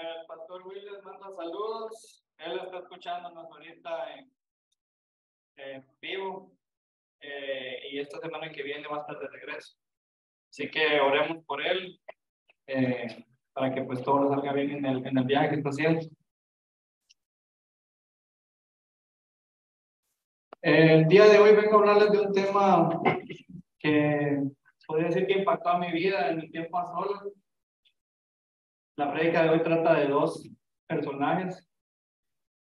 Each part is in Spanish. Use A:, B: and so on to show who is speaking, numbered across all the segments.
A: El pastor Will les manda saludos. Él está escuchándonos ahorita en, en vivo. Eh, y esta semana que viene va a estar de regreso. Así que oremos por él eh, para que pues todo salga bien en el, en el viaje que está haciendo. El día de hoy vengo a hablarles de un tema que podría decir que impactó a mi vida en mi tiempo a solas. La prédica de hoy trata de dos personajes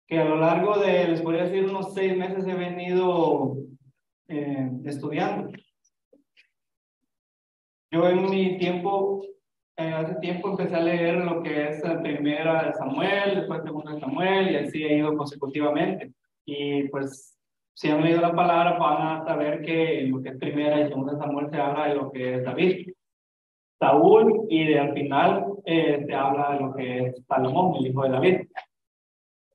A: que a lo largo de, les podría decir, unos seis meses he venido eh, estudiando. Yo en mi tiempo, eh, hace tiempo empecé a leer lo que es la primera de Samuel, después segunda de Samuel, y así he ido consecutivamente. Y pues, si han leído la palabra, van a saber que en lo que es primera y segunda de Samuel se habla de lo que es David. Saúl, y de, al final eh, se habla de lo que es Salomón, el hijo de David.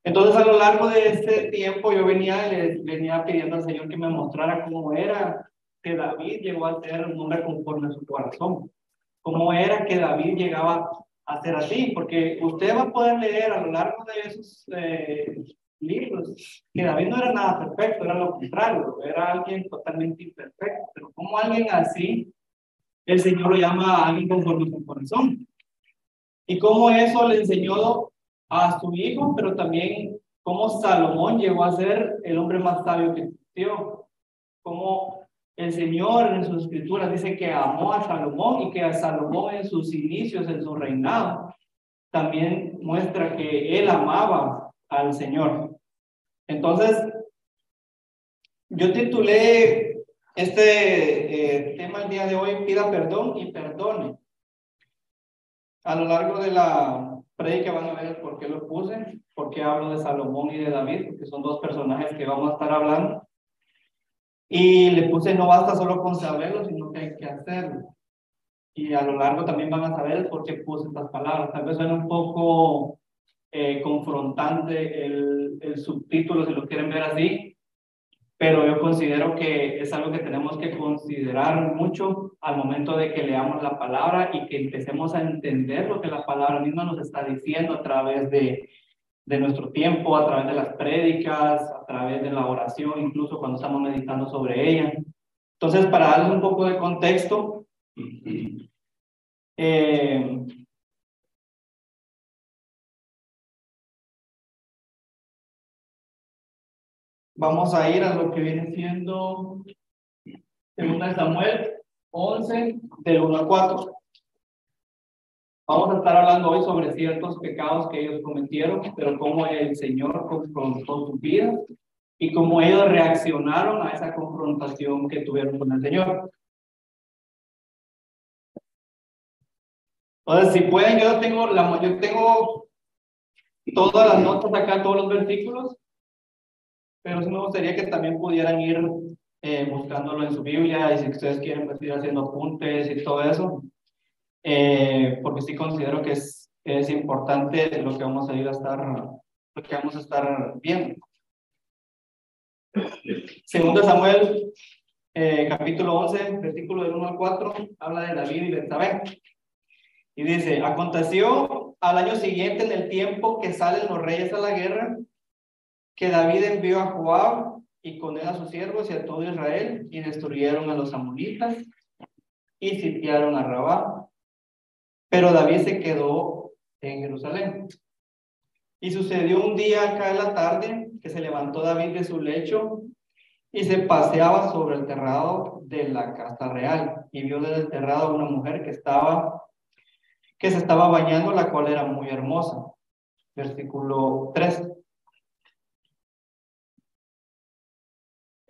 A: Entonces, a lo largo de este tiempo, yo venía, venía pidiendo al Señor que me mostrara cómo era que David llegó a ser un hombre conforme a su corazón. Cómo era que David llegaba a ser así, porque usted va a poder leer a lo largo de esos eh, libros que David no era nada perfecto, era lo contrario, era alguien totalmente imperfecto, pero como alguien así, el Señor lo llama a alguien conforme a su corazón. Y cómo eso le enseñó a su hijo, pero también cómo Salomón llegó a ser el hombre más sabio que existió. Cómo el Señor en sus escrituras dice que amó a Salomón y que a Salomón en sus inicios, en su reinado, también muestra que él amaba al Señor. Entonces, yo titulé este eh, tema el día de hoy, pida perdón y perdone. A lo largo de la que van a ver por qué lo puse, por qué hablo de Salomón y de David, porque son dos personajes que vamos a estar hablando. Y le puse, no basta solo con saberlo, sino que hay que hacerlo. Y a lo largo también van a saber por qué puse estas palabras. Tal vez suena un poco eh, confrontante el, el subtítulo, si lo quieren ver así, pero yo considero que es algo que tenemos que considerar mucho al momento de que leamos la palabra y que empecemos a entender lo que la palabra misma nos está diciendo a través de, de nuestro tiempo, a través de las prédicas, a través de la oración, incluso cuando estamos meditando sobre ella. Entonces, para darles un poco de contexto, eh, Vamos a ir a lo que viene siendo Segunda Samuel 11, del 1 al 4. Vamos a estar hablando hoy sobre ciertos pecados que ellos cometieron, pero cómo el Señor confrontó su vida y cómo ellos reaccionaron a esa confrontación que tuvieron con el Señor. Entonces, si pueden, yo tengo, la, yo tengo todas las notas acá, todos los versículos, pero sí me gustaría que también pudieran ir eh, buscándolo en su Biblia y si ustedes quieren pues, ir haciendo apuntes y todo eso, eh, porque sí considero que es, es importante lo que vamos a ir a estar, lo que vamos a estar viendo. Segundo Samuel, eh, capítulo 11, versículo del 1 al 4, habla de David y Betsabé. Y dice, aconteció al año siguiente en el tiempo que salen los reyes a la guerra, que David envió a Joab y con él a sus siervos y a todo Israel y destruyeron a los amonitas y sitiaron a Rabá. Pero David se quedó en Jerusalén. Y sucedió un día acá en la tarde que se levantó David de su lecho y se paseaba sobre el terrado de la casa real y vio desde el terrado una mujer que estaba que se estaba bañando, la cual era muy hermosa. Versículo 3.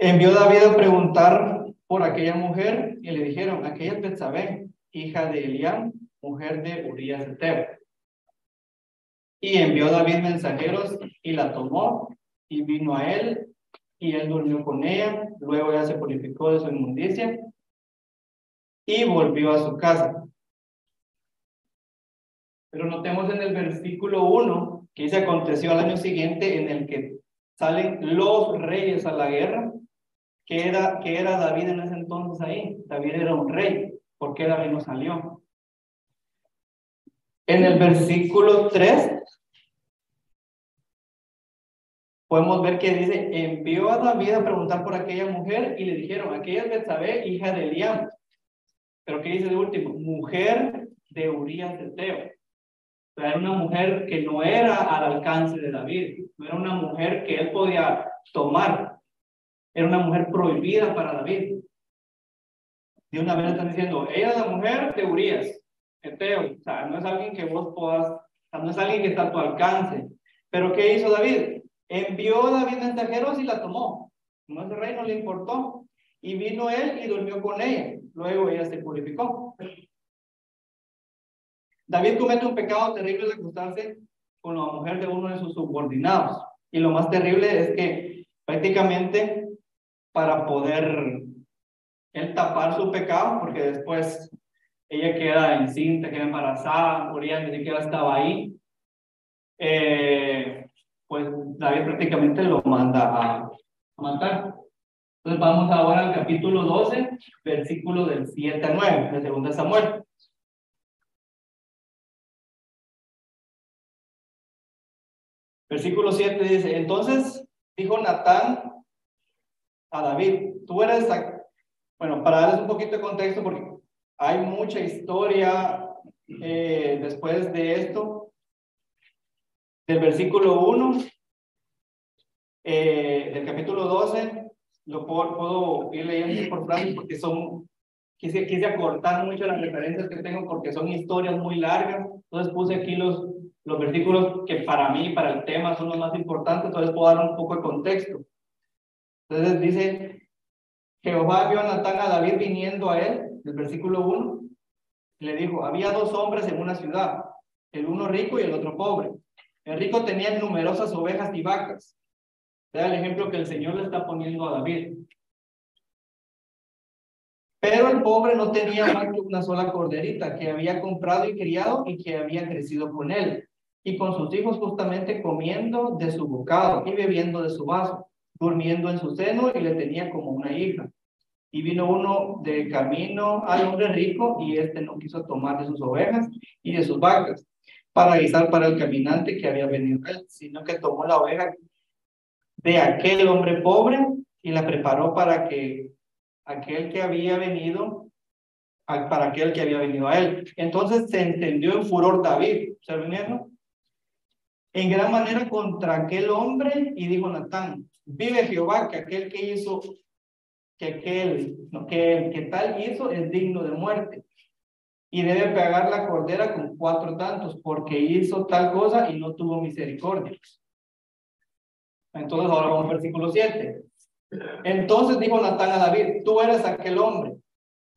A: Envió David a preguntar por aquella mujer y le dijeron, aquella es Betsabé, hija de Elián, mujer de Urias de Teb. Y envió David mensajeros y la tomó y vino a él y él durmió con ella, luego ya se purificó de su inmundicia y volvió a su casa. Pero notemos en el versículo 1 que se aconteció al año siguiente en el que salen los reyes a la guerra ¿Qué era, qué era David en ese entonces ahí? David era un rey. ¿Por qué David no salió? En el versículo 3 podemos ver que dice, envió a David a preguntar por aquella mujer y le dijeron, aquella es Betsabé, hija de Eliam. Pero ¿qué dice de último? Mujer de Urias de Teo. era una mujer que no era al alcance de David, no era una mujer que él podía tomar, era una mujer prohibida para David. De una vez están diciendo, ella es la mujer de Urias, Eteo, o sea, no es alguien que vos puedas, o sea, no es alguien que está a tu alcance. Pero ¿qué hizo David? Envió David mensajeros y la tomó. No ese rey no le importó. Y vino él y durmió con ella. Luego ella se purificó. David comete un pecado terrible de acostarse con la mujer de uno de sus subordinados. Y lo más terrible es que prácticamente para poder él tapar su pecado, porque después ella queda encinta, queda embarazada, Urias ni siquiera estaba ahí, eh, pues David prácticamente lo manda a, matar. Entonces vamos ahora al capítulo 12, versículo del 7 a 9, de 2 Samuel. Versículo 7 dice, entonces dijo Natán a David, tú eres, bueno, para darles un poquito de contexto, porque hay mucha historia eh, después de esto, del versículo 1, eh, del capítulo 12, lo puedo, ir leyendo por frases porque son, quise, quise acortar mucho las referencias que tengo porque son historias muy largas, entonces puse aquí los, los versículos que para mí, para el tema, son los más importantes, entonces puedo dar un poco de contexto. Entonces dice, Jehová vio a Natán a David viniendo a él, el versículo 1, le dijo, había dos hombres en una ciudad, el uno rico y el otro pobre. El rico tenía numerosas ovejas y vacas. Vea el ejemplo que el Señor le está poniendo a David. Pero el pobre no tenía más que una sola corderita que había comprado y criado y que había crecido con él, y con sus hijos justamente comiendo de su bocado y bebiendo de su vaso durmiendo en su seno y le tenía como una hija. Y vino uno de camino al hombre rico y este no quiso tomar de sus ovejas y de sus vacas para guisar para el caminante que había venido él, sino que tomó la oveja de aquel hombre pobre y la preparó para que aquel que había venido, para aquel que había venido a él. Entonces se entendió en furor David, ¿se vinieron? En gran manera contra aquel hombre y dijo Natán, Vive Jehová que aquel que hizo, que aquel, que tal hizo es digno de muerte. Y debe pagar la cordera con cuatro tantos, porque hizo tal cosa y no tuvo misericordia. Entonces ahora vamos al versículo 7. Entonces dijo Natán a David, tú eres aquel hombre.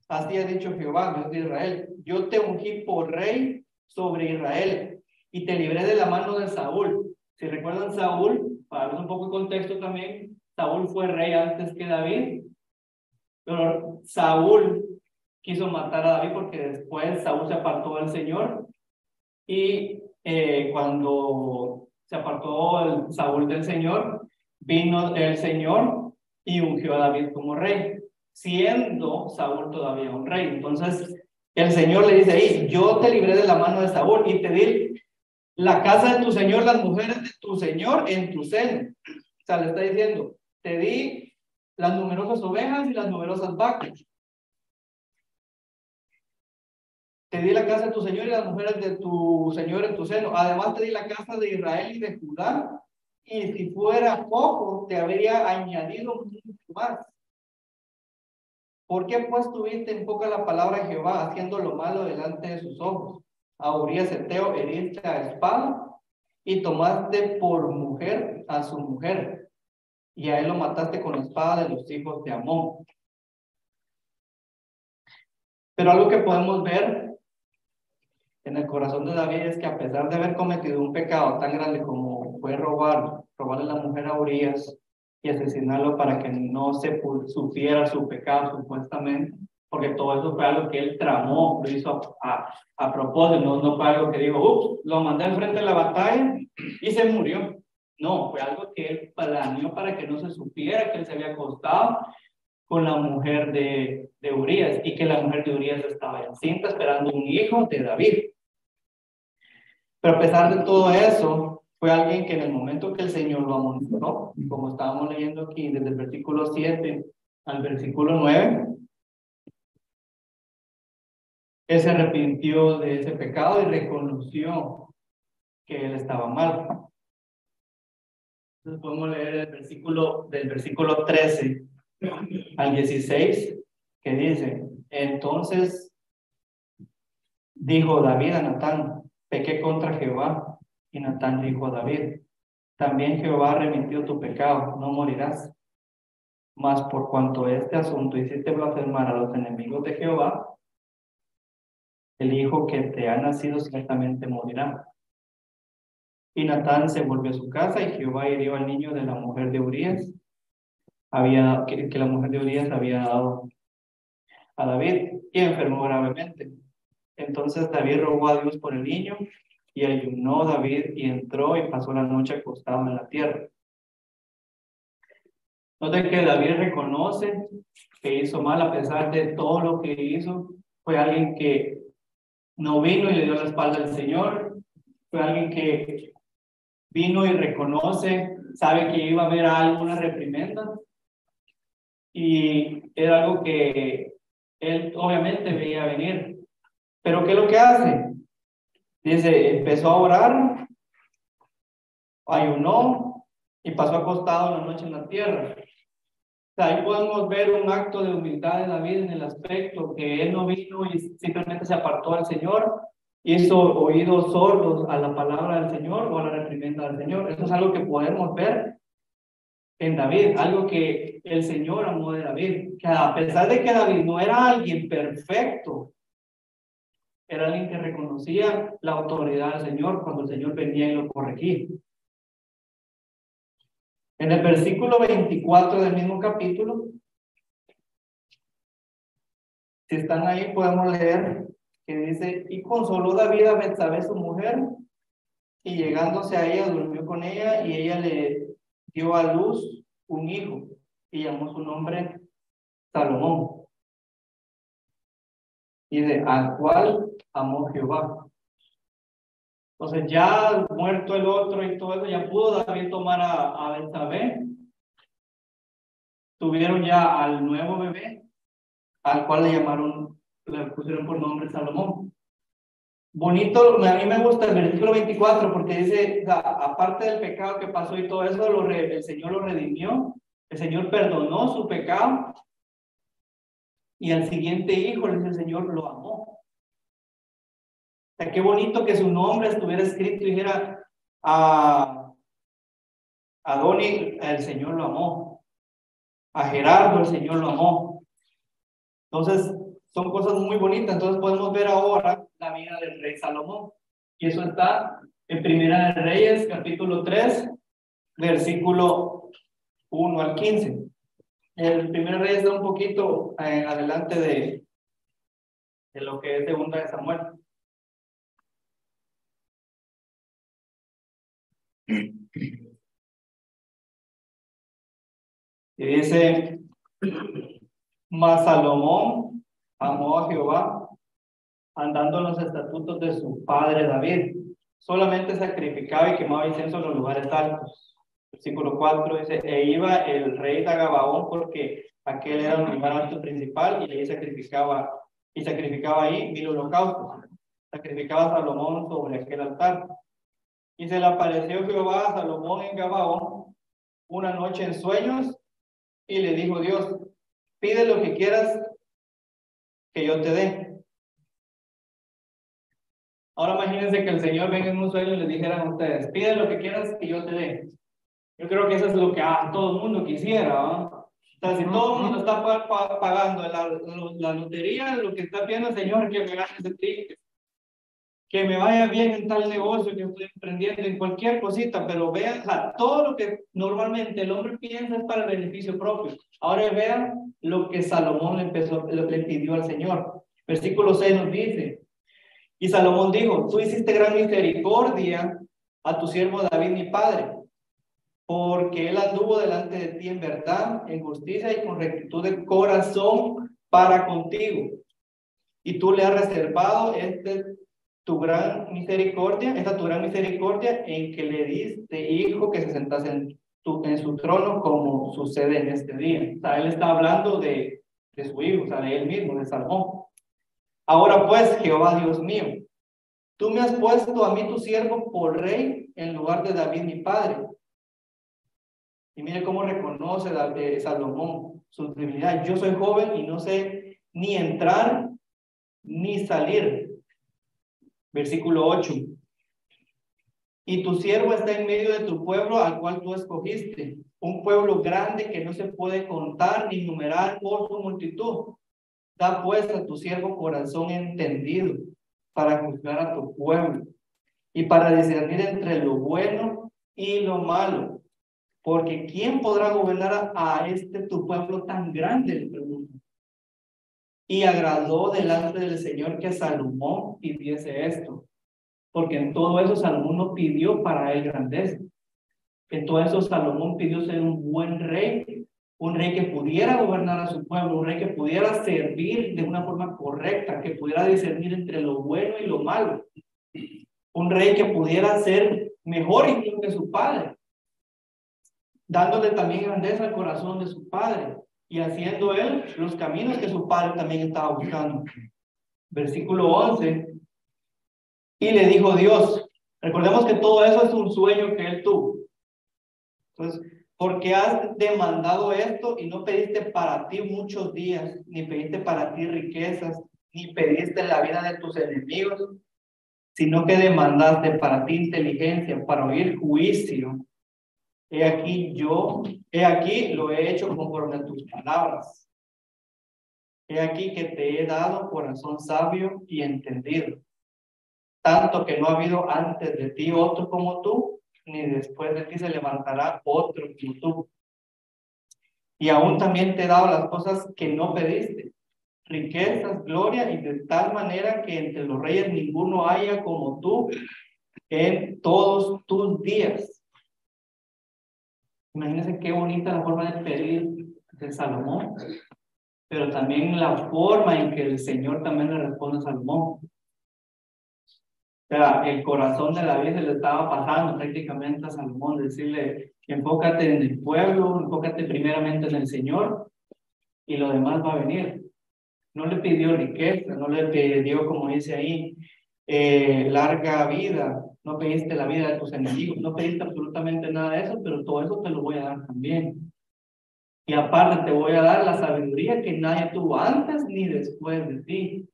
A: Así ha dicho Jehová, Dios de Israel. Yo te ungí por rey sobre Israel y te libré de la mano de Saúl. Si recuerdan, Saúl para dar un poco de contexto también, Saúl fue rey antes que David, pero Saúl quiso matar a David porque después Saúl se apartó del Señor y eh, cuando se apartó el Saúl del Señor, vino el Señor y ungió a David como rey, siendo Saúl todavía un rey. Entonces el Señor le dice ahí, yo te libré de la mano de Saúl y te di la casa de tu Señor, las mujeres de tu Señor en tu seno. O sea, le está diciendo, te di las numerosas ovejas y las numerosas vacas. Te di la casa de tu Señor y las mujeres de tu Señor en tu seno. Además te di la casa de Israel y de Judá. Y si fuera poco, te habría añadido mucho más. ¿Por qué pues tuviste en poca la palabra de Jehová, haciendo lo malo delante de sus ojos? A Urias Eteo heriste a espada y tomaste por mujer a su mujer y a él lo mataste con la espada de los hijos de Amón. Pero algo que podemos ver en el corazón de David es que a pesar de haber cometido un pecado tan grande como fue robar, robarle la mujer a Urias y asesinarlo para que no se sufriera su pecado supuestamente, porque todo eso fue algo que él tramó, lo hizo a, a, propósito, no, no, fue algo que dijo, ups, lo mandé enfrente de la batalla y se murió. No, fue algo que él planeó para que no se supiera que él se había acostado con la mujer de, de Urias y que la mujer de Urias estaba encinta esperando un hijo de David. Pero a pesar de todo eso, fue alguien que en el momento que el Señor lo amonestó, como estábamos leyendo aquí desde el versículo 7 al versículo 9, él se arrepintió de ese pecado y reconoció que él estaba mal. Entonces podemos leer el versículo del versículo 13 al 16 que dice, entonces dijo David a Natán, pequé contra Jehová. Y Natán dijo a David, también Jehová remitió tu pecado, no morirás. Mas por cuanto este asunto hiciste blasfemar a los enemigos de Jehová, el hijo que te ha nacido ciertamente morirá. Y Natán se volvió a su casa y Jehová hirió al niño de la mujer de Urias, había, que, que la mujer de Urias había dado a David y enfermó gravemente. Entonces David rogó a Dios por el niño y ayunó David y entró y pasó la noche acostado en la tierra. Note que David reconoce que hizo mal a pesar de todo lo que hizo. Fue alguien que no vino y le dio la espalda al Señor. Fue alguien que vino y reconoce, sabe que iba a haber alguna reprimenda. Y era algo que él obviamente veía venir. Pero ¿qué es lo que hace? Dice, empezó a orar, ayunó y pasó acostado la noche en la tierra. Ahí podemos ver un acto de humildad de David en el aspecto que él no vino y simplemente se apartó al Señor, hizo oídos sordos a la palabra del Señor o a la reprimenda del Señor. Eso es algo que podemos ver en David, algo que el Señor amó de David, que a pesar de que David no era alguien perfecto, era alguien que reconocía la autoridad del Señor cuando el Señor venía y lo corregía. En el versículo 24 del mismo capítulo, si están ahí, podemos leer que dice, y consoló David a Betsabé, su mujer, y llegándose a ella, durmió con ella, y ella le dio a luz un hijo, y llamó su nombre Salomón. Y de al cual amó Jehová. Entonces ya muerto el otro y todo eso, ya pudo David tomar a, a Tuvieron ya al nuevo bebé, al cual le llamaron, le pusieron por nombre Salomón. Bonito, a mí me gusta el versículo 24 porque dice, aparte del pecado que pasó y todo eso, lo, el Señor lo redimió, el Señor perdonó su pecado y al siguiente hijo, el Señor lo amó sea, qué bonito que su nombre estuviera escrito y dijera, a, a Doni el Señor lo amó, a Gerardo el Señor lo amó. Entonces, son cosas muy bonitas. Entonces podemos ver ahora la vida del rey Salomón. Y eso está en Primera de Reyes, capítulo 3, versículo 1 al 15. El primer rey está un poquito eh, adelante de, de lo que es segunda de Samuel. Y dice, mas Salomón amó a Jehová andando en los estatutos de su padre David. Solamente sacrificaba y quemaba incienso en los lugares altos. Versículo 4 dice, e iba el rey de porque aquel era el lugar alto principal y ahí sacrificaba, y sacrificaba ahí mil holocaustos. Sacrificaba Salomón sobre aquel altar. Y se le apareció Jehová a Salomón en Gabaón una noche en sueños y le dijo Dios, pide lo que quieras que yo te dé. Ahora imagínense que el Señor venga en un sueño y les dijera a ustedes, pide lo que quieras que yo te dé. Yo creo que eso es lo que a todo el mundo quisiera. O sea, si todo el mundo está pagando la, la, lotería, lo que está pidiendo el Señor que me gane de ti, que me vaya bien en tal negocio que estoy emprendiendo, en cualquier cosita, pero vean, todo lo que normalmente el hombre piensa es para el beneficio propio. Ahora vean lo que Salomón le, empezó, le pidió al Señor. Versículo 6 nos dice, y Salomón dijo, tú hiciste gran misericordia a tu siervo David, mi padre, porque él anduvo delante de ti en verdad, en justicia y con rectitud de corazón para contigo. Y tú le has reservado este tu gran misericordia, esta tu gran misericordia en que le diste hijo que se sentase en, tu, en su trono como sucede en este día. O sea, él está hablando de, de su hijo, o sea, de él mismo, de Salomón. Ahora pues, Jehová Dios mío, tú me has puesto a mí tu siervo por rey en lugar de David mi padre. Y mire cómo reconoce eh, Salomón su debilidad. Yo soy joven y no sé ni entrar ni salir. Versículo 8. Y tu siervo está en medio de tu pueblo al cual tú escogiste, un pueblo grande que no se puede contar ni numerar por su multitud. Da pues a tu siervo corazón entendido para juzgar a tu pueblo y para discernir entre lo bueno y lo malo. Porque ¿quién podrá gobernar a, este tu pueblo tan grande? Y agradó delante del Señor que Salomón pidiese esto. Porque en todo eso Salomón no pidió para él grandeza. En todo eso Salomón pidió ser un buen rey un rey que pudiera gobernar a su pueblo, un rey que pudiera servir de una forma correcta, que pudiera discernir entre lo bueno y lo malo, un rey que pudiera ser mejor incluso que su padre, dándole también grandeza al corazón de su padre y haciendo él los caminos que su padre también estaba buscando. Versículo 11. Y le dijo Dios, recordemos que todo eso es un sueño que él tuvo. Entonces, porque has demandado esto y no pediste para ti muchos días, ni pediste para ti riquezas, ni pediste la vida de tus enemigos, sino que demandaste para ti inteligencia, para oír juicio. He aquí yo, he aquí lo he hecho conforme a tus palabras. He aquí que te he dado corazón sabio y entendido, tanto que no ha habido antes de ti otro como tú, ni después de ti se levantará otro como tú. Y aún también te he dado las cosas que no pediste, riquezas, gloria, y de tal manera que entre los reyes ninguno haya como tú en todos tus días. Imagínense qué bonita la forma de pedir de Salomón, pero también la forma en que el Señor también le responde a Salomón sea, el corazón de la vida le estaba pasando prácticamente a Salomón, decirle, enfócate en el pueblo, enfócate primeramente en el Señor y lo demás va a venir. No le pidió riqueza, no le pidió, como dice ahí, eh, larga vida, no pediste la vida de tus enemigos, no pediste absolutamente nada de eso, pero todo eso te lo voy a dar también. Y aparte te voy a dar la sabiduría que nadie tuvo antes ni después de ti.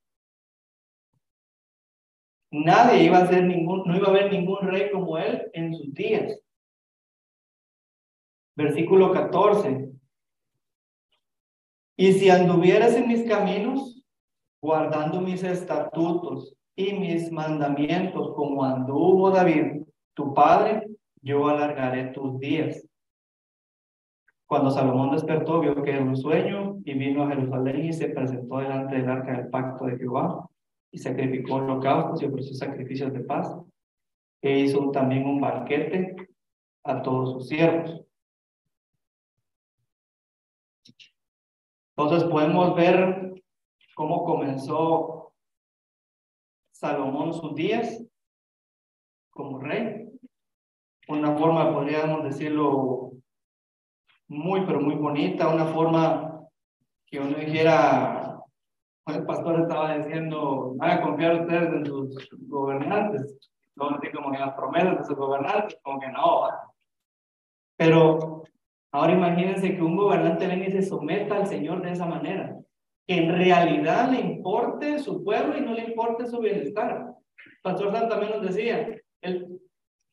A: Nadie iba a ser ningún, no iba a haber ningún rey como él en sus días. Versículo 14. Y si anduvieras en mis caminos, guardando mis estatutos y mis mandamientos como anduvo David, tu padre, yo alargaré tus días. Cuando Salomón despertó, vio que era un sueño y vino a Jerusalén y se presentó delante del arca del pacto de Jehová y sacrificó holocaustos y ofreció sacrificios de paz. E hizo también un banquete a todos sus siervos. Entonces podemos ver cómo comenzó Salomón sus días como rey. Una forma, podríamos decirlo, muy, pero muy bonita, una forma que uno dijera el pastor estaba diciendo, van a confiar ustedes en sus gobernantes, no así como en las promesas de sus gobernantes, como que no. Pero ahora imagínense que un gobernante venga y se someta al Señor de esa manera, que en realidad le importe su pueblo y no le importe su bienestar. Pastor Santo también nos decía, el,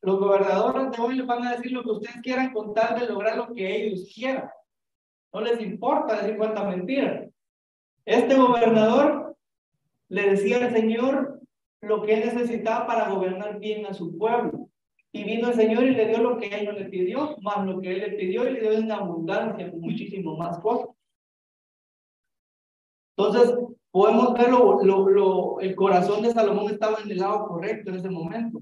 A: los gobernadores de hoy les van a decir lo que ustedes quieran con tal de lograr lo que ellos quieran. No les importa decir cuántas mentiras. Este gobernador le decía al Señor lo que él necesitaba para gobernar bien a su pueblo. Y vino el Señor y le dio lo que él no le pidió, más lo que él le pidió y le dio en abundancia, muchísimo más cosas. Entonces, podemos ver lo, lo, el corazón de Salomón estaba en el lado correcto en ese momento.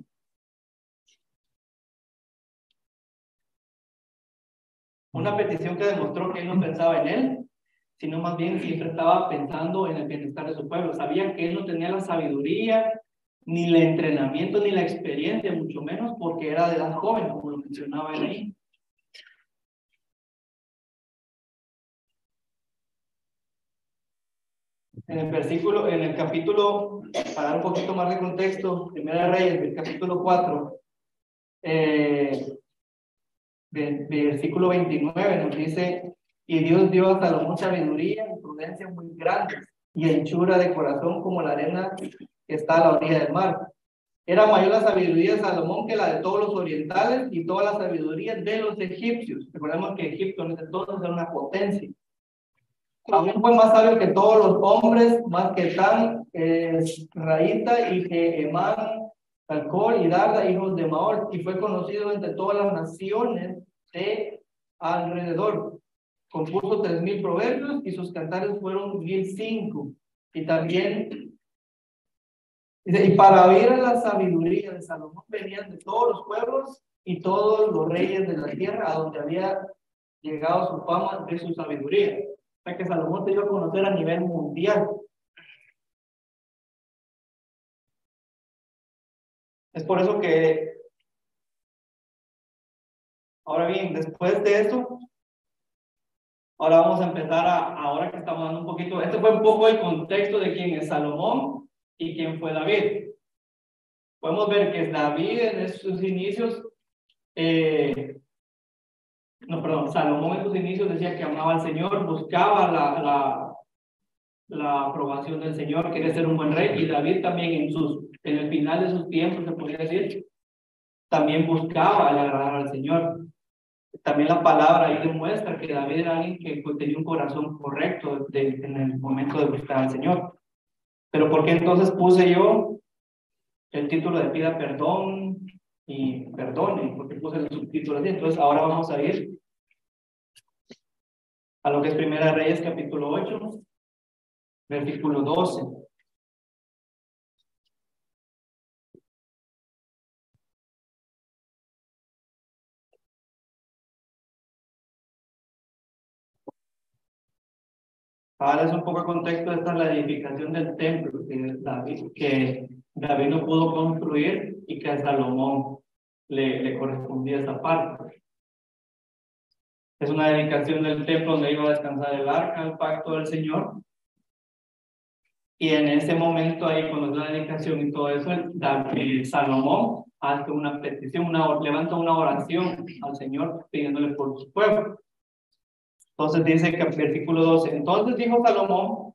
A: Una petición que demostró que él no pensaba en él, sino más bien siempre estaba pensando en el bienestar de su pueblo. Sabía que él no tenía la sabiduría ni el entrenamiento, ni la experiencia, mucho menos porque era de edad joven, como lo mencionaba él ahí. En el versículo, en el capítulo, para dar un poquito más de contexto, Primera Reyes, del capítulo 4, eh, del, versículo 29, nos dice, y Dios dio a Salomón sabiduría y prudencia muy grandes, y anchura de corazón como la arena que está a la orilla del mar. Era mayor la sabiduría de Salomón que la de todos los orientales y toda la sabiduría de los egipcios. Recordemos que Egipto en ese entonces era una potencia. Aún fue más sabio que todos los hombres, más que Tan, eh, Raíta y que Emán, Talcor y Darda, hijos de Maor, y fue conocido entre todas las naciones de alrededor. Compuso tres mil proverbios y sus cantares fueron mil cinco. Y también y para oír la sabiduría de Salomón venían de todos los pueblos y todos los reyes de la tierra a donde había llegado su fama de su sabiduría. Que Salomón te dio a conocer a nivel mundial. Es por eso que, ahora bien, después de eso, ahora vamos a empezar a, ahora que estamos dando un poquito, este fue un poco el contexto de quién es Salomón ¿Y quién fue David? Podemos ver que David en sus inicios, eh, no, perdón, Salomón en sus inicios decía que amaba al Señor, buscaba la, la, la aprobación del Señor, quería ser un buen rey, y David también en, sus, en el final de sus tiempos, se podría decir, también buscaba agradar al Señor. También la palabra ahí demuestra que David era alguien que tenía un corazón correcto en el momento de buscar al Señor. Pero ¿por qué entonces puse yo el título de pida perdón y perdone? Porque puse el subtítulo así. Entonces ahora vamos a ir a lo que es Primera Reyes capítulo 8, versículo 12. Ahora es un poco de contexto, esta es la edificación del templo que David, que David no pudo construir y que a Salomón le, le correspondía esa parte. Es una dedicación del templo donde iba a descansar el arca, el pacto del Señor. Y en ese momento ahí, cuando es la dedicación y todo eso, David, Salomón hace una petición, una, levanta una oración al Señor pidiéndole por su pueblo. Entonces dice que el versículo 12, entonces dijo Salomón,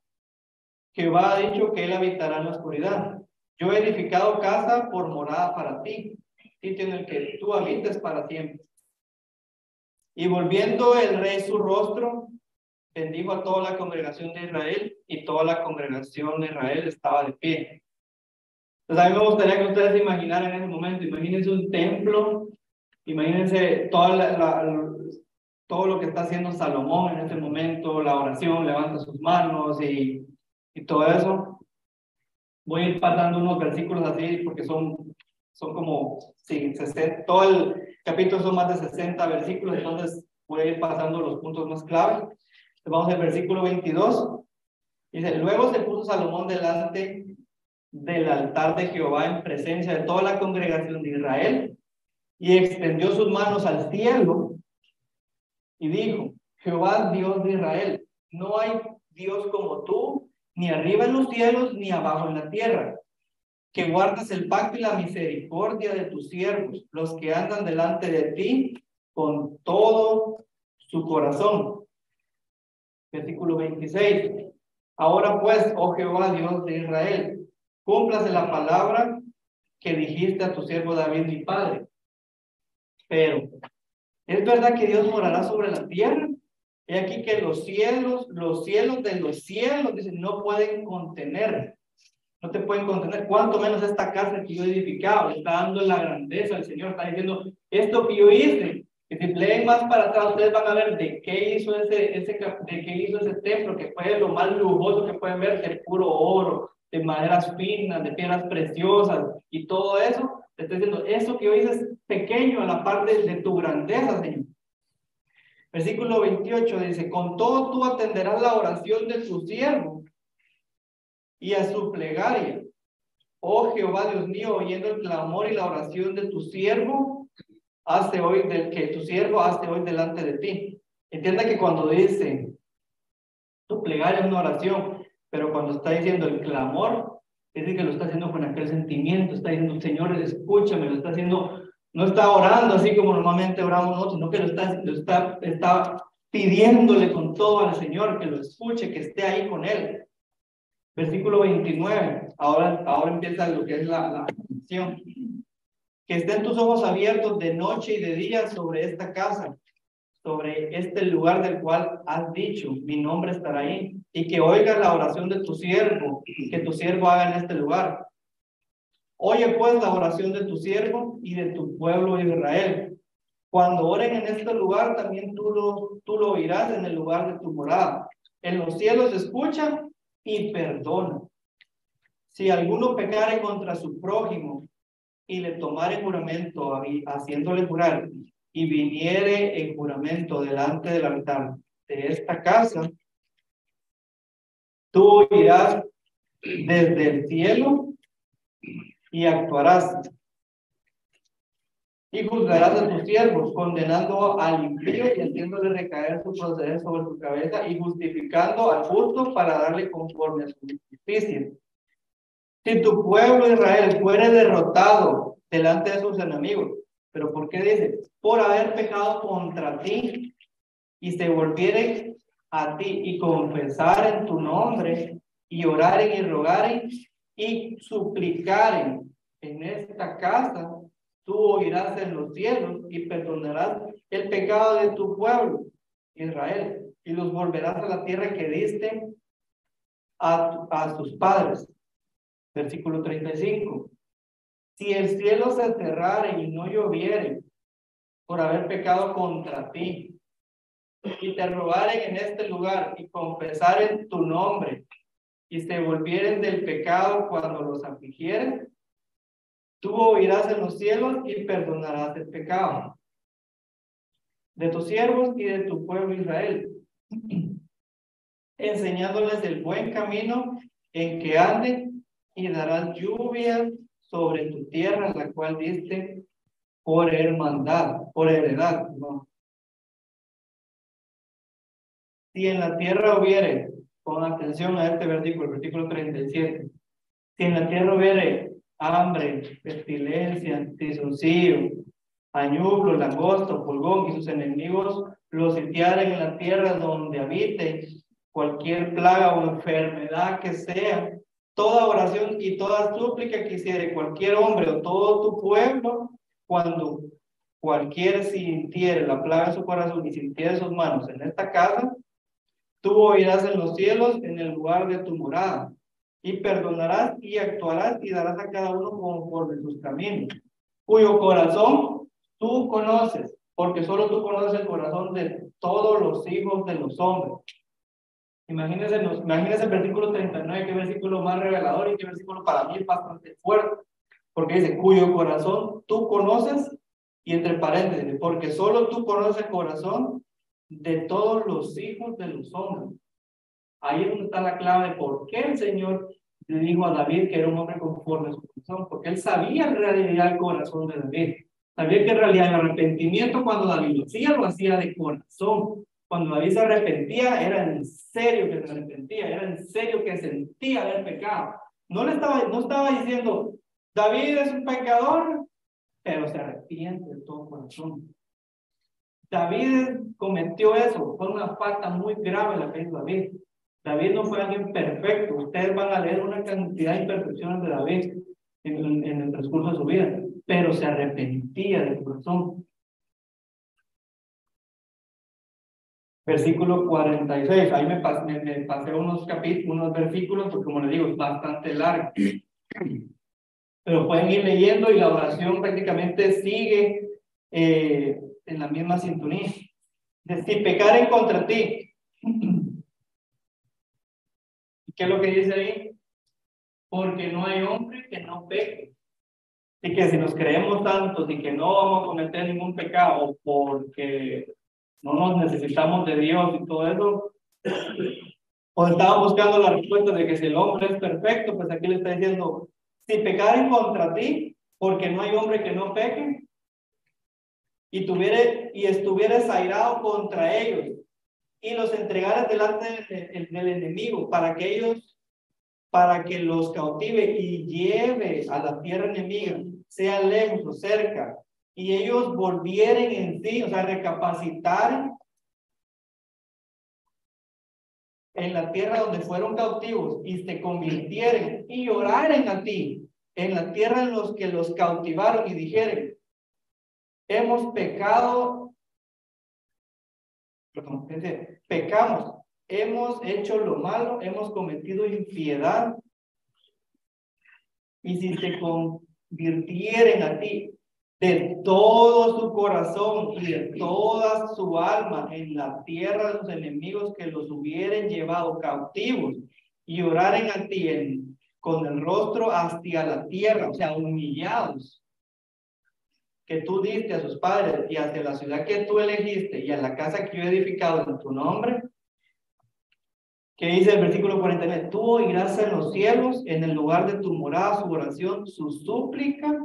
A: Jehová ha dicho que él habitará en la oscuridad. Yo he edificado casa por morada para ti, sitio en el que tú habites para siempre. Y volviendo el rey su rostro, bendijo a toda la congregación de Israel y toda la congregación de Israel estaba de pie. Entonces a mí me gustaría que ustedes se imaginaran en ese momento, imagínense un templo, imagínense toda la, la, todo lo que está haciendo Salomón en este momento, la oración, levanta sus manos y, y todo eso. Voy a ir pasando unos versículos así porque son, son como, sí, todo el capítulo son más de 60 versículos, entonces voy a ir pasando los puntos más clave. Vamos al versículo 22. Dice, luego se puso Salomón delante del altar de Jehová en presencia de toda la congregación de Israel y extendió sus manos al cielo y dijo, Jehová Dios de Israel, no hay Dios como tú, ni arriba en los cielos, ni abajo en la tierra, que guardas el pacto y la misericordia de tus siervos, los que andan delante de ti con todo su corazón. Versículo 26. Ahora pues, oh Jehová Dios de Israel, cúmplase la palabra que dijiste a tu siervo David, mi padre. Pero es verdad que Dios morará sobre la tierra. Y aquí que los cielos, los cielos de los cielos, dicen, no pueden contener. No te pueden contener. Cuanto menos esta casa que yo he edificado. Está dando la grandeza al Señor. Está diciendo, esto que yo hice. Que si leen más para atrás, ustedes van a ver de qué hizo ese, ese, de qué hizo ese templo, que fue lo más lujoso que pueden ver, de puro oro, de maderas finas, de piedras preciosas y todo eso Estoy diciendo, eso que hoy es pequeño a la parte de tu grandeza, Señor. Versículo 28 dice, con todo tú atenderás la oración de tu siervo y a su plegaria, oh Jehová Dios mío, oyendo el clamor y la oración de tu siervo, hazte hoy del que tu siervo hazte hoy delante de ti. Entienda que cuando dice tu plegaria es una oración, pero cuando está diciendo el clamor, es decir, que lo está haciendo con aquel sentimiento, está diciendo, Señor, escúchame, lo está haciendo, no está orando así como normalmente oramos nosotros, sino que lo está, lo está, está pidiéndole con todo al Señor que lo escuche, que esté ahí con él. Versículo 29, ahora, ahora empieza lo que es la, la Que estén tus ojos abiertos de noche y de día sobre esta casa, sobre este lugar del cual has dicho, mi nombre estará ahí, y que oigas la oración de tu siervo, que tu siervo haga en este lugar. Oye pues la oración de tu siervo y de tu pueblo Israel. Cuando oren en este lugar, también tú lo, tú lo oirás en el lugar de tu morada. En los cielos escucha y perdona. Si alguno pecare contra su prójimo y le tomare juramento, haciéndole jurar, y viniere en juramento delante del altar de esta casa, tú irás desde el cielo y actuarás. Y juzgarás a tus siervos, condenando al impío y haciéndole recaer su proceder sobre su cabeza y justificando al justo para darle conforme a su justicia. Si tu pueblo Israel fuere derrotado delante de sus enemigos, pero ¿por qué dice? Por haber pecado contra ti y se volvieren a ti y confesar en tu nombre y oraren y rogaren y suplicaren en esta casa, tú oirás en los cielos y perdonarás el pecado de tu pueblo, Israel, y los volverás a la tierra que diste a, a tus padres. Versículo 35. Si el cielo se cerrare y no lloviere por haber pecado contra ti, y te robaren en este lugar y confesaren tu nombre, y se volvieren del pecado cuando los afligieren, tú oirás en los cielos y perdonarás el pecado de tus siervos y de tu pueblo Israel, enseñándoles el buen camino en que anden y darás lluvia sobre tu tierra, la cual diste por hermandad, por heredad. ¿no? Si en la tierra hubiere, pon atención a este versículo, el versículo 37, si en la tierra hubiere hambre, pestilencia, tisoncillo, añublo, langosto, pulgón y sus enemigos los sitiaren en la tierra donde habite, cualquier plaga o enfermedad que sea, toda oración y toda súplica que hiciere cualquier hombre o todo tu pueblo, cuando cualquiera sintiere la plaga en su corazón y sintiere sus manos en esta casa, tú oirás en los cielos en el lugar de tu morada, y perdonarás y actuarás y darás a cada uno conforme sus caminos, cuyo corazón tú conoces, porque solo tú conoces el corazón de todos los hijos de los hombres. Imagínense, imagínense el versículo 39, qué versículo más revelador y qué versículo para mí es bastante fuerte, porque dice, cuyo corazón tú conoces, y entre paréntesis, porque solo tú conoces el corazón de todos los hijos de los hombres. Ahí es donde está la clave de por qué el Señor le dijo a David que era un hombre conforme a su corazón, porque él sabía en realidad el corazón de David. Sabía que en realidad el arrepentimiento cuando David lo hacía, lo hacía de corazón. Cuando David se arrepentía, era en serio que se arrepentía, era en serio que sentía haber pecado. No le estaba, no estaba diciendo, David es un pecador, pero se arrepiente de todo corazón. David cometió eso, fue una falta muy grave la que hizo David. David no fue alguien perfecto. Ustedes van a leer una cantidad de imperfecciones de David en, en el transcurso de su vida, pero se arrepentía de corazón. versículo 46. Ahí me pasé, me, pasé unos capítulos, unos versículos, porque como les digo, es bastante largo. Pero pueden ir leyendo y la oración prácticamente sigue eh, en la misma sintonía. De si en contra ti. ¿Qué es lo que dice ahí? Porque no hay hombre que no peque. Y que si nos creemos tantos y que no vamos a cometer ningún pecado porque no nos necesitamos de Dios y todo eso. O estaban buscando la respuesta de que si el hombre es perfecto, pues aquí le está diciendo, si pecaren contra ti, porque no hay hombre que no peque, y, tuviere, y estuvieras airado contra ellos, y los entregaras delante del, enemigo, para que ellos, para que los cautive y lleve a la tierra enemiga, sea lejos o cerca, y ellos volvieren en sí, o sea, recapacitar en la tierra donde fueron cautivos y se convirtieren y oraren a ti en la tierra en los que los cautivaron y dijeren, hemos pecado, pecamos, hemos hecho lo malo, hemos cometido impiedad, y si se convirtieren a ti de todo su corazón y de toda su alma en la tierra de los enemigos que los hubieren llevado cautivos y oraren a ti con el rostro hacia la tierra, o sea, humillados, que tú diste a sus padres y hacia la ciudad que tú elegiste y a la casa que yo he edificado en tu nombre, que dice el versículo 49, tú oirás en los cielos, en el lugar de tu morada, su oración, su súplica,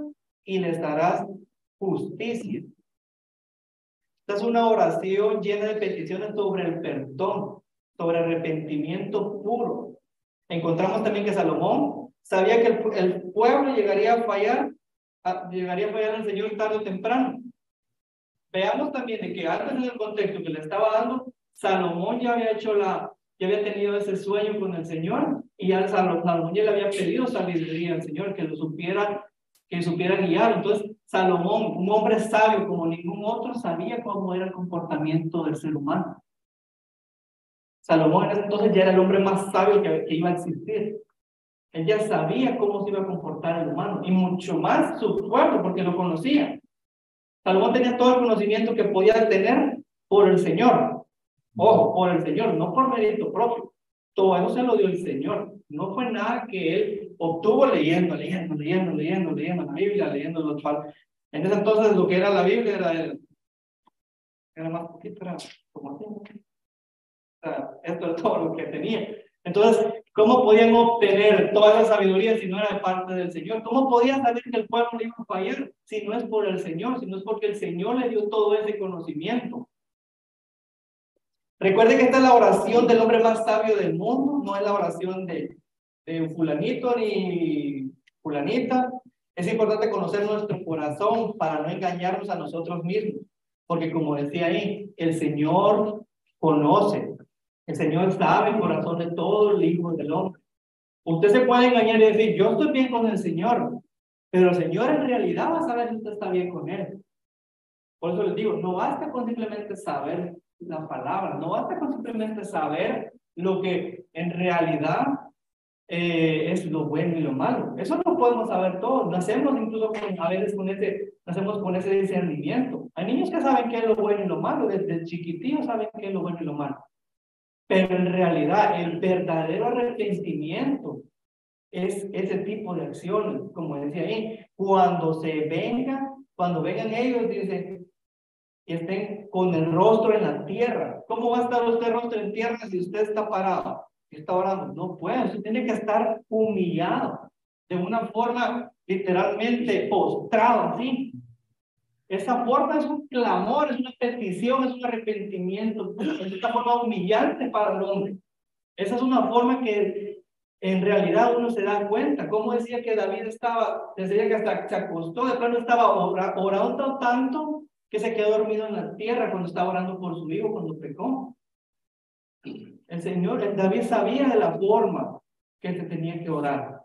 A: y les darás justicia. Esta es una oración llena de peticiones sobre el perdón, sobre arrepentimiento puro. Encontramos también que Salomón sabía que el, pueblo llegaría a fallar, llegaría a fallar al Señor tarde o temprano. Veamos también de que antes en el contexto que le estaba dando, Salomón ya había hecho la, ya había tenido ese sueño con el Señor y al Salomón ya le había pedido sabiduría al Señor, que lo supiera, que supiera guiar. Entonces, Salomón, un hombre sabio como ningún otro, sabía cómo era el comportamiento del ser humano. Salomón entonces ya era el hombre más sabio que, iba a existir. Él ya sabía cómo se iba a comportar el humano y mucho más su pueblo porque lo conocía. Salomón tenía todo el conocimiento que podía tener por el Señor. Ojo, por el Señor, no por mérito propio. Todo eso se lo dio el Señor. No fue nada que él obtuvo leyendo, leyendo, leyendo, leyendo, leyendo la Biblia, leyendo los En ese entonces lo que era la Biblia era, el, era más poquito, era como así. O sea, esto es todo lo que tenía. Entonces, ¿cómo podían obtener toda esa sabiduría si no era de parte del Señor? ¿Cómo podían saber que el pueblo iba a fallar si no es por el Señor, si no es porque el Señor le dio todo ese conocimiento? Recuerden que esta es la oración del hombre más sabio del mundo, no es la oración de, de fulanito ni fulanita. Es importante conocer nuestro corazón para no engañarnos a nosotros mismos, porque como decía ahí, el Señor conoce, el Señor sabe el corazón de todos los hijos del hombre. Usted se puede engañar y decir, yo estoy bien con el Señor, pero el Señor en realidad va a saber si usted está bien con Él. Por eso les digo, no basta con simplemente saber la palabra, no basta con simplemente saber lo que en realidad eh, es lo bueno y lo malo. Eso no podemos saber todos. Nacemos incluso con, a veces con ese, nacemos con ese discernimiento. Hay niños que saben qué es lo bueno y lo malo, desde chiquitillos saben qué es lo bueno y lo malo. Pero en realidad el verdadero arrepentimiento es ese tipo de acciones, como decía ahí, cuando se vengan, cuando vengan ellos, dice, y estén con el rostro en la tierra. ¿Cómo va a estar usted rostro en tierra si usted está parado? está orando. No puede, usted tiene que estar humillado de una forma literalmente postrado así. Esa forma es un clamor, es una petición, es un arrepentimiento, es una forma humillante para el hombre. Esa es una forma que en realidad uno se da cuenta. Como decía que David estaba, decía que hasta se acostó, de plano estaba orando tanto que se quedó dormido en la tierra cuando estaba orando por su hijo, cuando pecó. El Señor, David sabía de la forma que se tenía que orar.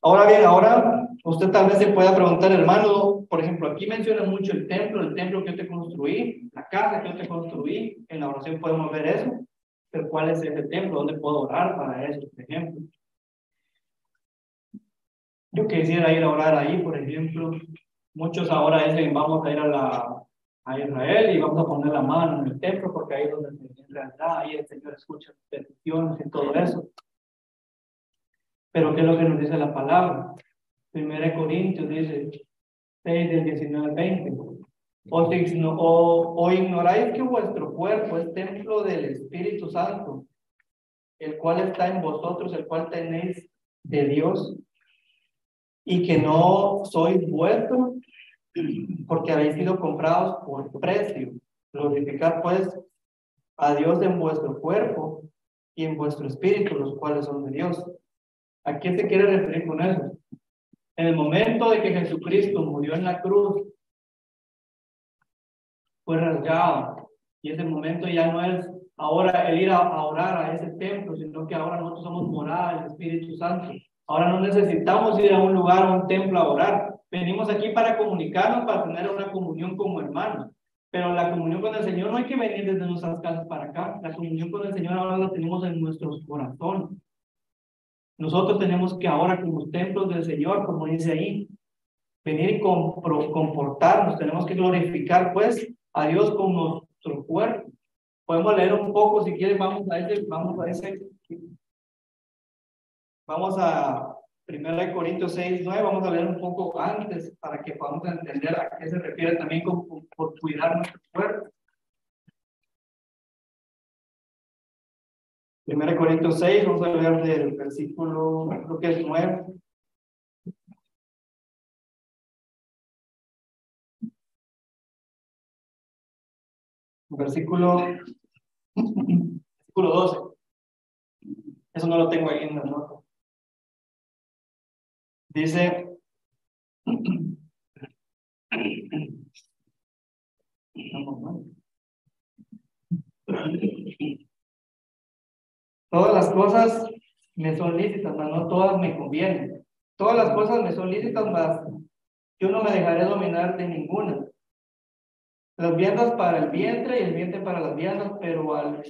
A: Ahora bien, ahora usted tal vez se pueda preguntar, hermano, por ejemplo, aquí menciona mucho el templo, el templo que yo te construí, la casa que yo te construí, en la oración podemos ver eso, pero ¿cuál es ese templo? ¿Dónde puedo orar para eso, por ejemplo? Yo quisiera ir a orar ahí, por ejemplo. Muchos ahora dicen, vamos a ir a la a Israel y vamos a poner la mano en el templo porque ahí es donde en realidad ahí el Señor escucha peticiones y todo eso. Pero ¿qué es lo que nos dice la palabra? Primera Corintios dice 6 del 19 al 20. O, o, o ignoráis que vuestro cuerpo es templo del Espíritu Santo, el cual está en vosotros, el cual tenéis de Dios, y que no sois vueltos porque habéis sido comprados por precio. Glorificad pues a Dios en vuestro cuerpo y en vuestro espíritu, los cuales son de Dios. ¿A qué se quiere referir con eso? En el momento de que Jesucristo murió en la cruz, fue rasgado. Y ese momento ya no es ahora el ir a, orar a ese templo, sino que ahora nosotros somos morada del Espíritu Santo. Ahora no necesitamos ir a un lugar, a un templo a orar. Venimos aquí para comunicarnos, para tener una comunión como hermanos. Pero la comunión con el Señor no hay que venir desde nuestras casas para acá. La comunión con el Señor ahora la tenemos en nuestros corazones. Nosotros tenemos que ahora como templos del Señor, como dice ahí, venir y comportarnos. Tenemos que glorificar pues a Dios con nuestro cuerpo. Podemos leer un poco, si quieren, vamos a ese, vamos a ese. Vamos a 1 Corintios 6, 9, vamos a leer un poco antes para que podamos entender a qué se refiere también con, por cuidar nuestro cuerpo. 1 Corintios 6, vamos a leer del versículo, creo que es 9. Versículo, versículo 12. Eso no lo tengo ahí en. Dice, todas las cosas me son lícitas, pero no todas me convienen. Todas las cosas me son lícitas, mas yo no me dejaré dominar de ninguna. Las viandas para el vientre y el vientre para las viandas, pero al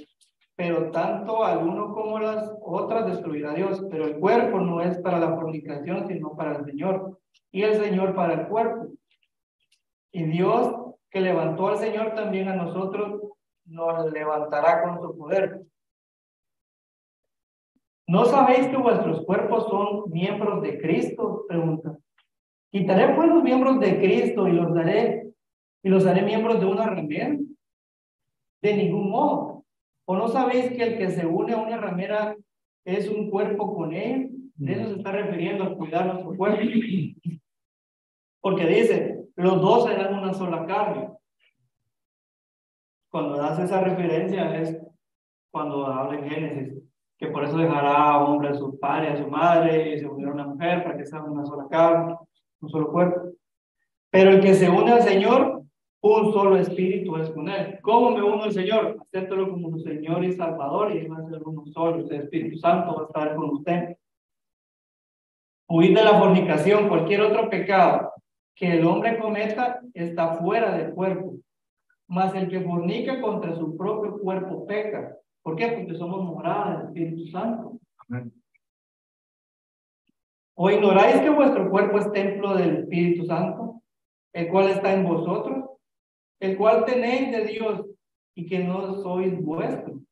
A: pero tanto al uno como las otras destruirá Dios. Pero el cuerpo no es para la fornicación, sino para el Señor, y el Señor para el cuerpo. Y Dios que levantó al Señor también a nosotros, nos levantará con su poder. ¿No sabéis que vuestros cuerpos son miembros de Cristo? Pregunta. Quitaré pues los miembros de Cristo y los daré, y los haré miembros de una ramera. De ningún modo ¿O no sabéis que el que se une a una ramera es un cuerpo con él? De eso se está refiriendo a cuidar nuestro cuerpo. Porque dice, los dos serán una sola carne. Cuando das esa referencia es cuando habla en Génesis, que por eso dejará a hombre a su padre, a su madre, y se unirá a una mujer para que sean una sola carne, un solo cuerpo. Pero el que se une al Señor un solo espíritu es con él. ¿Cómo me uno al Señor? Acéptalo como su Señor y Salvador y va a ser uno solo. El Espíritu Santo va a estar con usted. Huir de la fornicación, cualquier otro pecado que el hombre cometa está fuera del cuerpo. Mas el que fornica contra su propio cuerpo peca. ¿Por qué? Porque somos morada del Espíritu Santo. ¿O ignoráis que vuestro cuerpo es templo del Espíritu Santo, el cual está en vosotros? el cual tenéis de Dios y que no sois vuestros,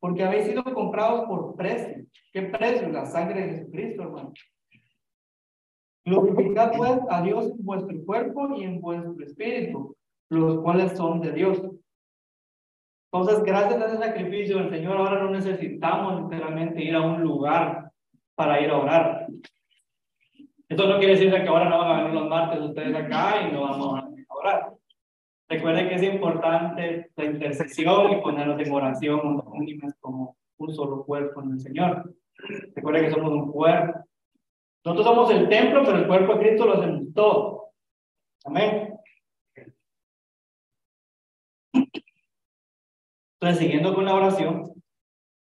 A: porque habéis sido comprados por precio. ¿Qué precio? La sangre de Jesucristo, hermano. Glorificad pues a Dios en vuestro cuerpo y en vuestro espíritu, los cuales son de Dios. Entonces, gracias a ese sacrificio del Señor, ahora no necesitamos literalmente ir a un lugar para ir a orar. Esto no quiere decir que ahora no van a venir los martes ustedes acá y no vamos a orar. Recuerden que es importante la intercesión y ponernos en oración como un solo cuerpo en el Señor. Recuerden que somos un cuerpo. Nosotros somos el templo, pero el cuerpo de Cristo lo hacemos todo. Amén. Entonces, siguiendo con la oración,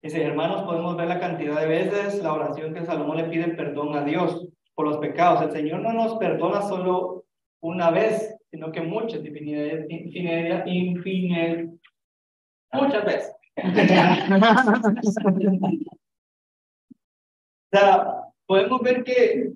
A: dice, hermanos, podemos ver la cantidad de veces la oración que Salomón le pide perdón a Dios por los pecados. El Señor no nos perdona solo una vez, sino que muchas, infinidad, infinidad, infinidad, muchas veces. o sea, podemos ver que,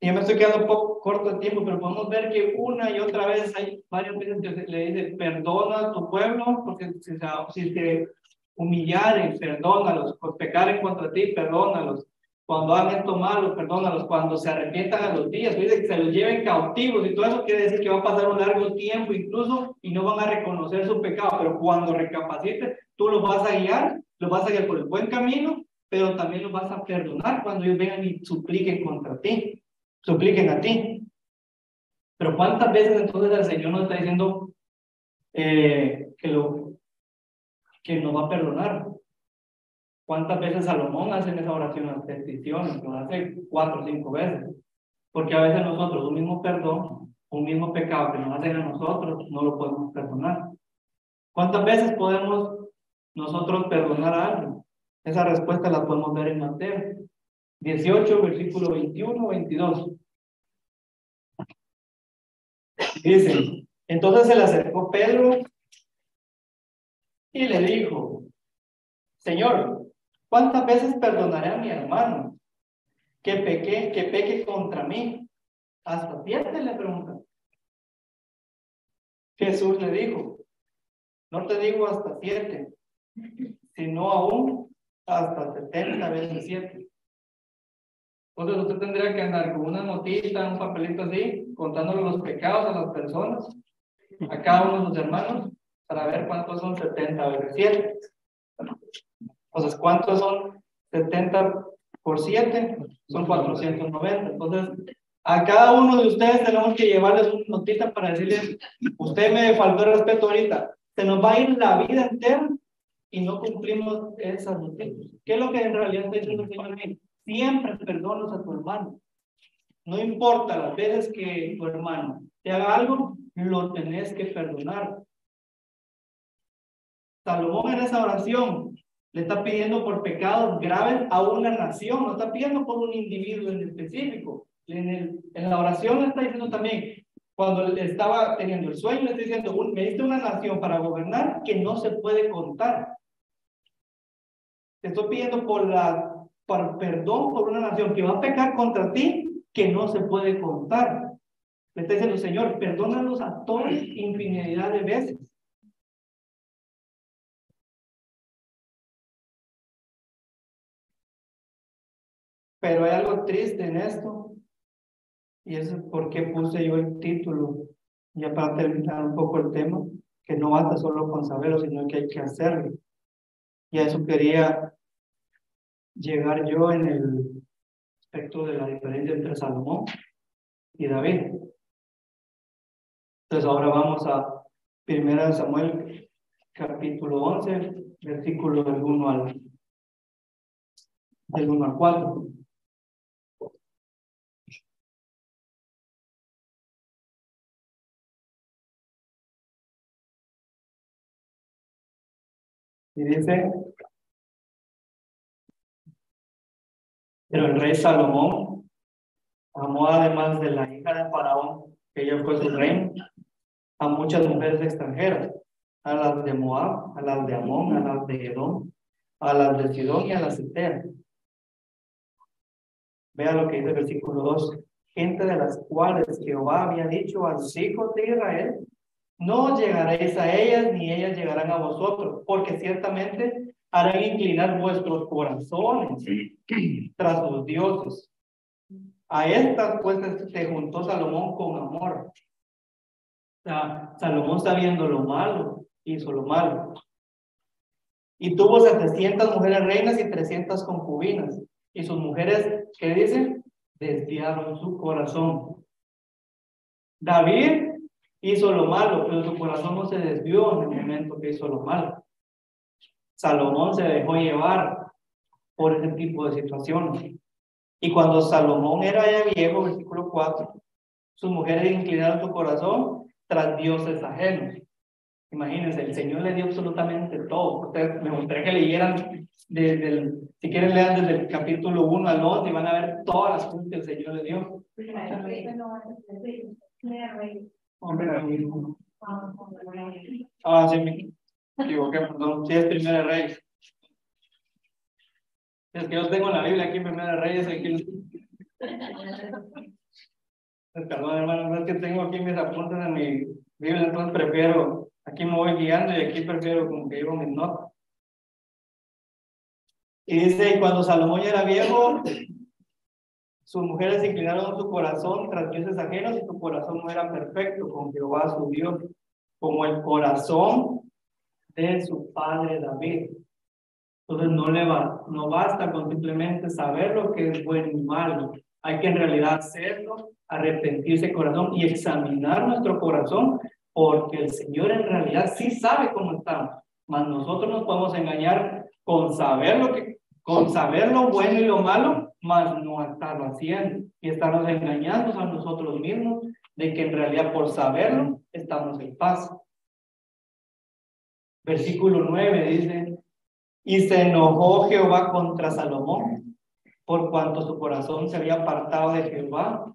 A: ya me estoy quedando un poco corto de tiempo, pero podemos ver que una y otra vez hay varias veces que le dice, perdona a tu pueblo, porque si, si te humillaren, perdónalos, por pecar en contra ti, perdónalos cuando hagan esto malo, perdónalos, cuando se arrepientan a los días, dice que se los lleven cautivos y todo eso quiere decir que va a pasar un largo tiempo incluso y no van a reconocer su pecado, pero cuando recapaciten, tú los vas a guiar los vas a guiar por el buen camino, pero también los vas a perdonar cuando ellos vengan y supliquen contra ti, supliquen a ti. Pero ¿cuántas veces entonces el Señor nos está diciendo eh, que, lo, que nos va a perdonar? ¿Cuántas veces Salomón hace esa oración, las peticiones? Lo hace cuatro o cinco veces. Porque a veces nosotros, un mismo perdón, un mismo pecado que nos hacen a nosotros, no lo podemos perdonar. ¿Cuántas veces podemos nosotros perdonar a alguien? Esa respuesta la podemos ver en Mateo 18, versículo 21, 22. Dice, entonces se le acercó Pedro y le dijo, Señor, ¿cuántas veces perdonaré a mi hermano que peque, que peque contra mí? Hasta siete le pregunta. Jesús le dijo, no te digo hasta siete, sino aún hasta setenta veces siete. Entonces usted tendría que andar con una notita, un papelito así, contándole los pecados a las personas, a cada uno de sus hermanos, para ver cuántos son 70 veces 7. Entonces, ¿cuántos son 70 por 7? Son 490. Entonces, a cada uno de ustedes tenemos que llevarles una notita para decirles, usted me faltó el respeto ahorita, se nos va a ir la vida entera y no cumplimos esas noticias. ¿Qué es lo que en realidad está diciendo el Señor? Siempre perdonas a tu hermano. No importa las veces que tu hermano te haga algo, lo tenés que perdonar. Salomón en esa oración le está pidiendo por pecados graves a una nación, no está pidiendo por un individuo en específico. En, la oración le está diciendo también, cuando estaba teniendo el sueño, le está diciendo, me diste una nación para gobernar que no se puede contar. Te estoy pidiendo por, la, por perdón por una nación que va a pecar contra ti que no se puede contar. Le está diciendo, Señor, perdónanos a todos infinidad de veces. Pero hay algo triste en esto, y es por qué puse yo el título, ya para terminar un poco el tema, que no basta solo con saberlo, sino que hay que hacerlo. Y a eso quería llegar yo en el aspecto de la diferencia entre Salomón y David. Entonces ahora vamos a 1 Samuel capítulo 11, versículo del 1 al, del 1 al 4. Y dice, pero el rey Salomón amó además de la hija de Faraón, que ella fue su reina, a muchas mujeres extranjeras, a las de Moab, a las de Amón, a las de Edom, a las de Sidón y a las Ter. Vea lo que dice el versículo 2. Gente de las cuales Jehová había dicho a los hijos de Israel, no llegaréis a ellas ni ellas llegarán a vosotros, porque ciertamente harán inclinar vuestros corazones tras los dioses. A estas pues se juntó Salomón con amor. O sea, Salomón sabiendo lo malo, hizo lo malo. Y tuvo 700 mujeres reinas y 300 concubinas. Y sus mujeres, ¿qué dicen? Desviaron su corazón. David hizo lo malo, pero su corazón no se desvió en el momento que hizo lo malo. Salomón se dejó llevar por ese tipo de situaciones. Y cuando Salomón era ya viejo, versículo 4, sus mujeres inclinaron su corazón tras dioses ajenos. Imagínense, el Señor le dio absolutamente todo. Ustedes me gustaría que leyeran desde el, si quieren lean desde el capítulo 1 al 2 y van a ver todas las cosas que el Señor le dio. Ah, sí, me equivoqué, perdón. Sí, es Primera Reyes. Es que yo tengo la Biblia aquí, Primera Reyes, aquí. Perdón, hermano, es que tengo aquí mis apuntes en mi Biblia, entonces prefiero, aquí me voy guiando y aquí prefiero como que llevo mis notas. Y dice, y cuando Salomón ya era viejo, sus mujeres inclinaron su corazón tras dioses ajenos y su corazón no era perfecto con Jehová su Dios, como el corazón de su padre David. Entonces no le va, no basta con simplemente saber lo que es bueno y malo. Hay que en realidad hacerlo, arrepentirse corazón y examinar nuestro corazón, porque el Señor en realidad sí sabe cómo estamos. Mas nosotros nos podemos engañar con saber lo que, con saber lo bueno y lo malo, mas no estarlo haciendo y estarnos engañando a nosotros mismos de que en realidad por saberlo estamos en paz. Versículo 9 dice, y se enojó Jehová contra Salomón, por cuanto su corazón se había apartado de Jehová,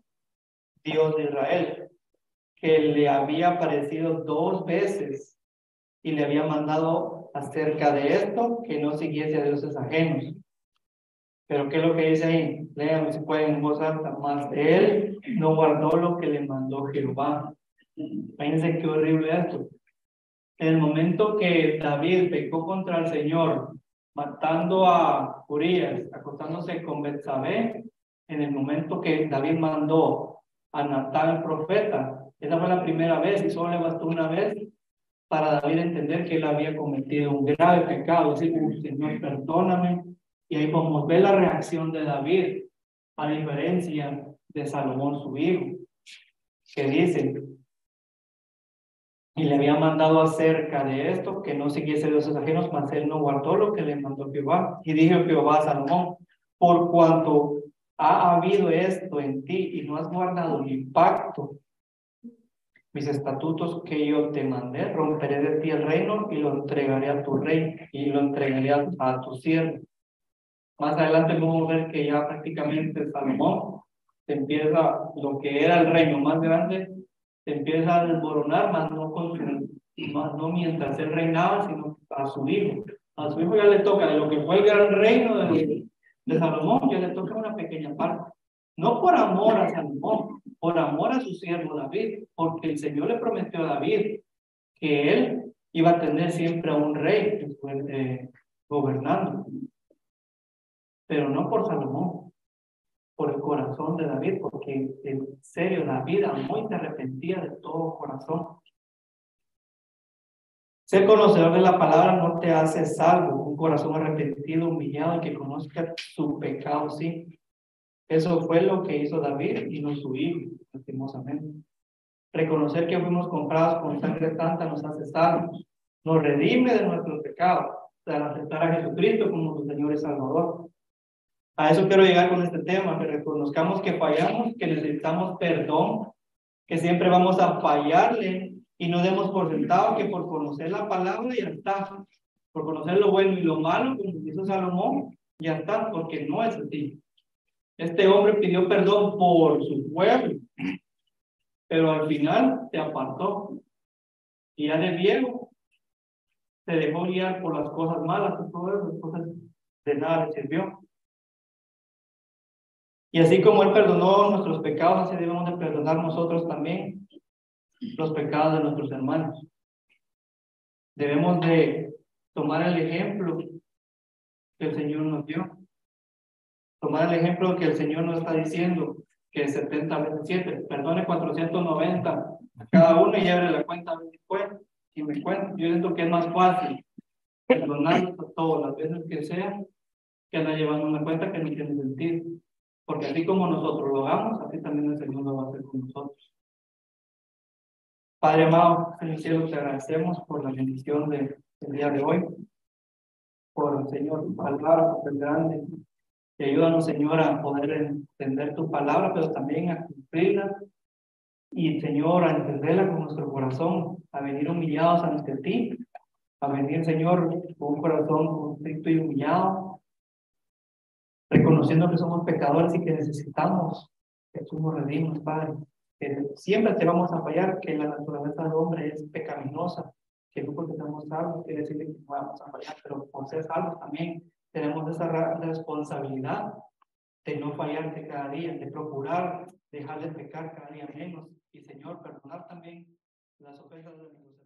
A: Dios de Israel, que le había aparecido dos veces y le había mandado acerca de esto que no siguiese a dioses ajenos. Pero ¿qué es lo que dice ahí? Lean si pueden en voz alta. Más él no guardó lo que le mandó Jehová. Fíjense qué horrible esto. En el momento que David pecó contra el Señor, matando a Urias, acostándose con Betsabé, en el momento que David mandó a Natán el profeta, esa fue la primera vez y solo le bastó una vez para David entender que él había cometido un grave pecado, decir, Señor, perdóname. Y ahí podemos ver la reacción de David, a diferencia de Salomón, su hijo, que dice, y le había mandado acerca de esto, que no siguiese dioses ajenos, mas él no guardó lo que le mandó Jehová. Y dijo Jehová a Salomón, por cuanto ha habido esto en ti y no has guardado mi pacto, mis estatutos que yo te mandé, romperé de ti el reino y lo entregaré a tu rey y lo entregaré a, tu siervo. Más adelante vamos a ver que ya prácticamente Salomón empieza lo que era el reino más grande, se empieza a desmoronar, más no, con más no mientras él reinaba, sino a su hijo. A su hijo ya le toca de lo que fue el gran reino de, Salomón, ya le toca una pequeña parte. No por amor a Salomón, por amor a su siervo David, porque el Señor le prometió a David que él iba a tener siempre a un rey eh, gobernando, pero no por Salomón, por el corazón de David, porque en serio David amó y se arrepentía de todo corazón. Ser conocedor de la palabra no te hace salvo, un corazón arrepentido, humillado que conozca su pecado, sí, eso fue lo que hizo David y no su hijo, lastimosamente. Reconocer que fuimos comprados con sangre santa nos hace salvos, nos redime de nuestros pecados, al aceptar a Jesucristo como su Señor y Salvador. A eso quiero llegar con este tema, que reconozcamos que fallamos, que necesitamos perdón, que siempre vamos a fallarle y no demos por sentado que por conocer la palabra ya está, por conocer lo bueno y lo malo, como hizo Salomón, ya está, porque no es así. Este hombre pidió perdón por su pueblo, pero al final se apartó. Y ya de viejo se dejó guiar por las cosas malas y todo eso, entonces de nada le sirvió. Y así como Él perdonó nuestros pecados, así debemos de perdonar nosotros también los pecados de nuestros hermanos. Debemos de tomar el ejemplo que el Señor nos dio. Tomar el ejemplo que el Señor nos está diciendo, que 70 veces 7, perdone 490 a cada uno y lleve la cuenta después y me cuenta. Yo siento que es más fácil perdonar todas las veces que sea que andar llevando una cuenta que no tiene sentido. Porque así como nosotros lo hagamos, así también el Señor lo va a hacer con nosotros. Padre amado, en el cielo te agradecemos por la bendición del día de hoy, por el Señor, tu palabra, por el grande y ayúdanos, Señor, a poder entender tu palabra, pero también a cumplirla. Y, Señor, a entenderla con nuestro corazón, a venir humillados ante ti, a venir, Señor, con un corazón constricto y humillado, reconociendo que somos pecadores y que necesitamos que tú nos redimas, Padre. Que siempre te vamos a fallar, que la naturaleza del hombre es pecaminosa, que no porque seamos salvos quiere decir que no vamos a fallar, pero por ser salvos también tenemos esa responsabilidad de no fallarte cada día, de procurar dejar de pecar cada día menos y, Señor, perdonar también las ofensas de nuestros